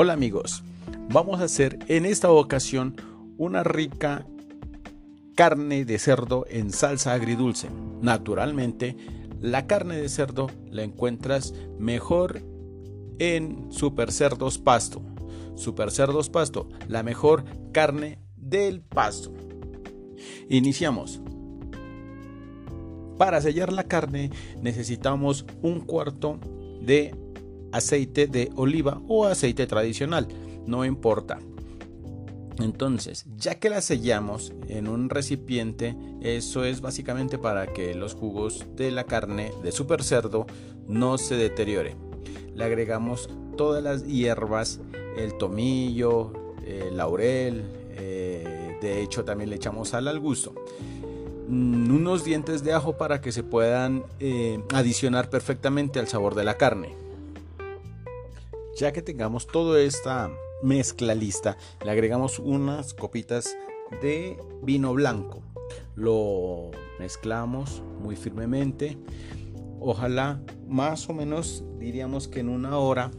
Hola amigos, vamos a hacer en esta ocasión una rica carne de cerdo en salsa agridulce. Naturalmente, la carne de cerdo la encuentras mejor en Super Cerdos Pasto. Super Cerdos Pasto, la mejor carne del pasto. Iniciamos. Para sellar la carne necesitamos un cuarto de aceite de oliva o aceite tradicional, no importa. Entonces, ya que la sellamos en un recipiente, eso es básicamente para que los jugos de la carne de super cerdo no se deteriore. Le agregamos todas las hierbas, el tomillo, el laurel, eh, de hecho también le echamos sal al gusto. Mm, unos dientes de ajo para que se puedan eh, adicionar perfectamente al sabor de la carne. Ya que tengamos toda esta mezcla lista, le agregamos unas copitas de vino blanco. Lo mezclamos muy firmemente. Ojalá más o menos diríamos que en una hora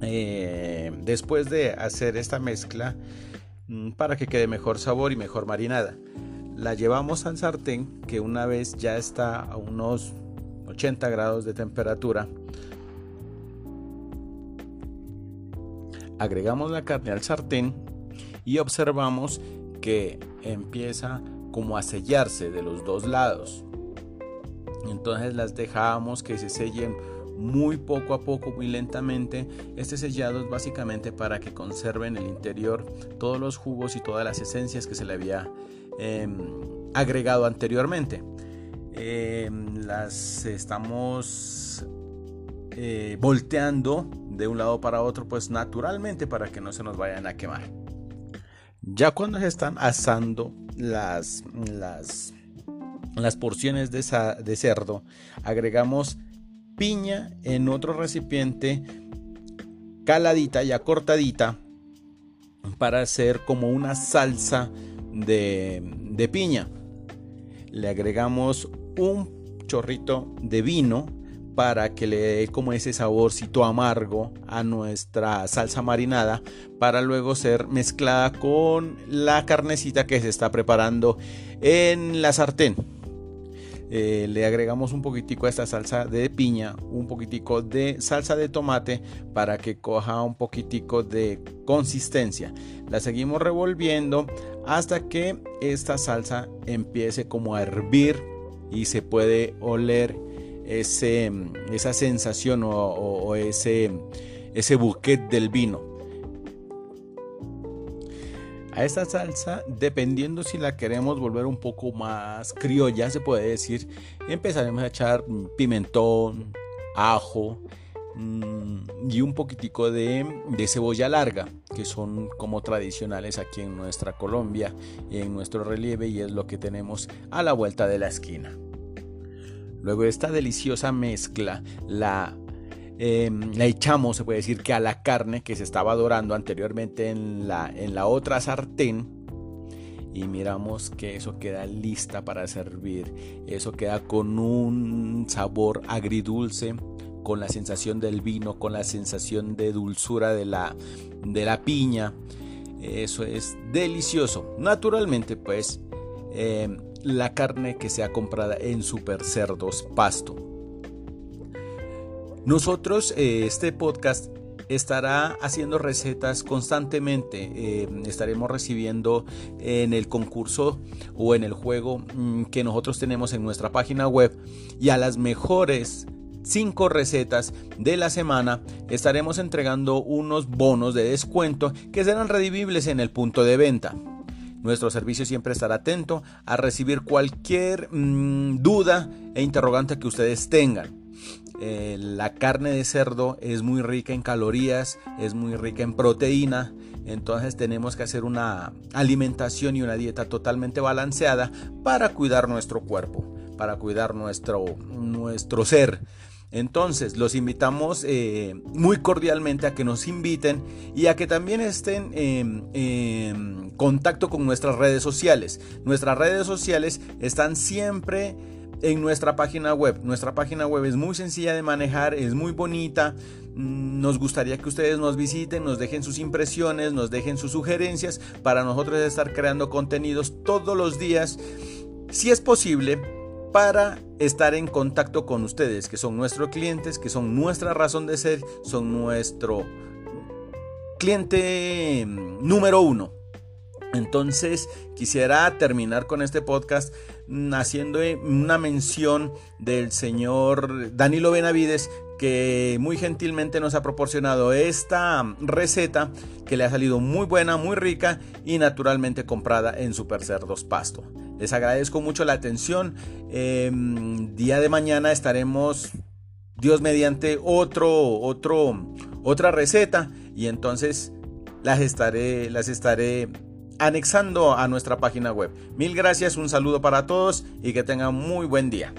eh, después de hacer esta mezcla mm, para que quede mejor sabor y mejor marinada. La llevamos al sartén que una vez ya está a unos 80 grados de temperatura agregamos la carne al sartén y observamos que empieza como a sellarse de los dos lados. Entonces las dejamos que se sellen muy poco a poco, muy lentamente. Este sellado es básicamente para que conserven el interior todos los jugos y todas las esencias que se le había em, agregado anteriormente. Em, las estamos eh, volteando de un lado para otro, pues naturalmente para que no se nos vayan a quemar. Ya cuando se están asando las, las, las porciones de, cerdo, agregamos piña en otro recipiente, caladita y acortadita, para hacer como una salsa de, de piña. Le agregamos un chorrito de vino para que le dé como ese saborcito amargo a nuestra salsa marinada para luego ser mezclada con la carnecita que se está preparando en la sartén. Eh, le agregamos un poquitico a esta salsa de piña, un poquitico de salsa de tomate para que coja un poquitico de consistencia. La seguimos revolviendo hasta que esta salsa empiece como a hervir y se puede oler ese, esa sensación o, ese, ese buquet del vino. A esta salsa, dependiendo si la queremos volver un poco más criolla, se puede decir, empezaremos a echar pimentón, ajo mm, y un poquitico de, de, cebolla larga, que son como tradicionales aquí en nuestra Colombia, en nuestro relieve y es lo que tenemos a la vuelta de la esquina. Luego esta deliciosa mezcla la, em, la echamos, se puede decir que a la carne que se estaba dorando anteriormente en la, en la otra sartén. Y miramos que eso queda lista para servir. Eso queda con un sabor agridulce, con la sensación del vino, con la sensación de dulzura de la, de la piña. Eso es delicioso. Naturalmente, pues, em, la carne que sea comprada en Super Cerdos Pasto. Nosotros, eh, este podcast estará haciendo recetas constantemente. Eh, estaremos recibiendo en el concurso o en el juego mm, que nosotros tenemos en nuestra página web y a las mejores 5 recetas de la semana estaremos entregando unos bonos de descuento que serán redivibles en el punto de venta. Nuestro servicio siempre estará atento a recibir cualquier mm, duda e interrogante que ustedes tengan. Eh, la carne de cerdo es muy rica en calorías, es muy rica en proteína, entonces tenemos que hacer una alimentación y una dieta totalmente balanceada para cuidar nuestro cuerpo, para cuidar nuestro, nuestro ser. Entonces, los invitamos eh, muy cordialmente a que nos inviten y a que también estén en contacto con nuestras redes sociales. Nuestras redes sociales están siempre en nuestra página web. Nuestra página web es muy sencilla de manejar, es muy bonita. mm, nos gustaría que ustedes nos visiten, nos dejen sus impresiones, nos dejen sus sugerencias para nosotros estar creando contenidos todos los días, si es posible, para estar en contacto con ustedes, que son nuestros clientes, que son nuestra razón de ser, son nuestro cliente mm, número uno. Entonces quisiera terminar con este podcast haciendo una mención del señor Danilo Benavides que muy gentilmente nos ha proporcionado esta receta que le ha salido muy buena, muy rica y naturalmente comprada en Super Cerdos Pasto. Les agradezco mucho la atención. Em, día de mañana estaremos, Dios mediante, otro, otro, otra receta y entonces las estaré, las estaré anexando a nuestra página web. Mil gracias, un saludo para todos y que tengan muy buen día.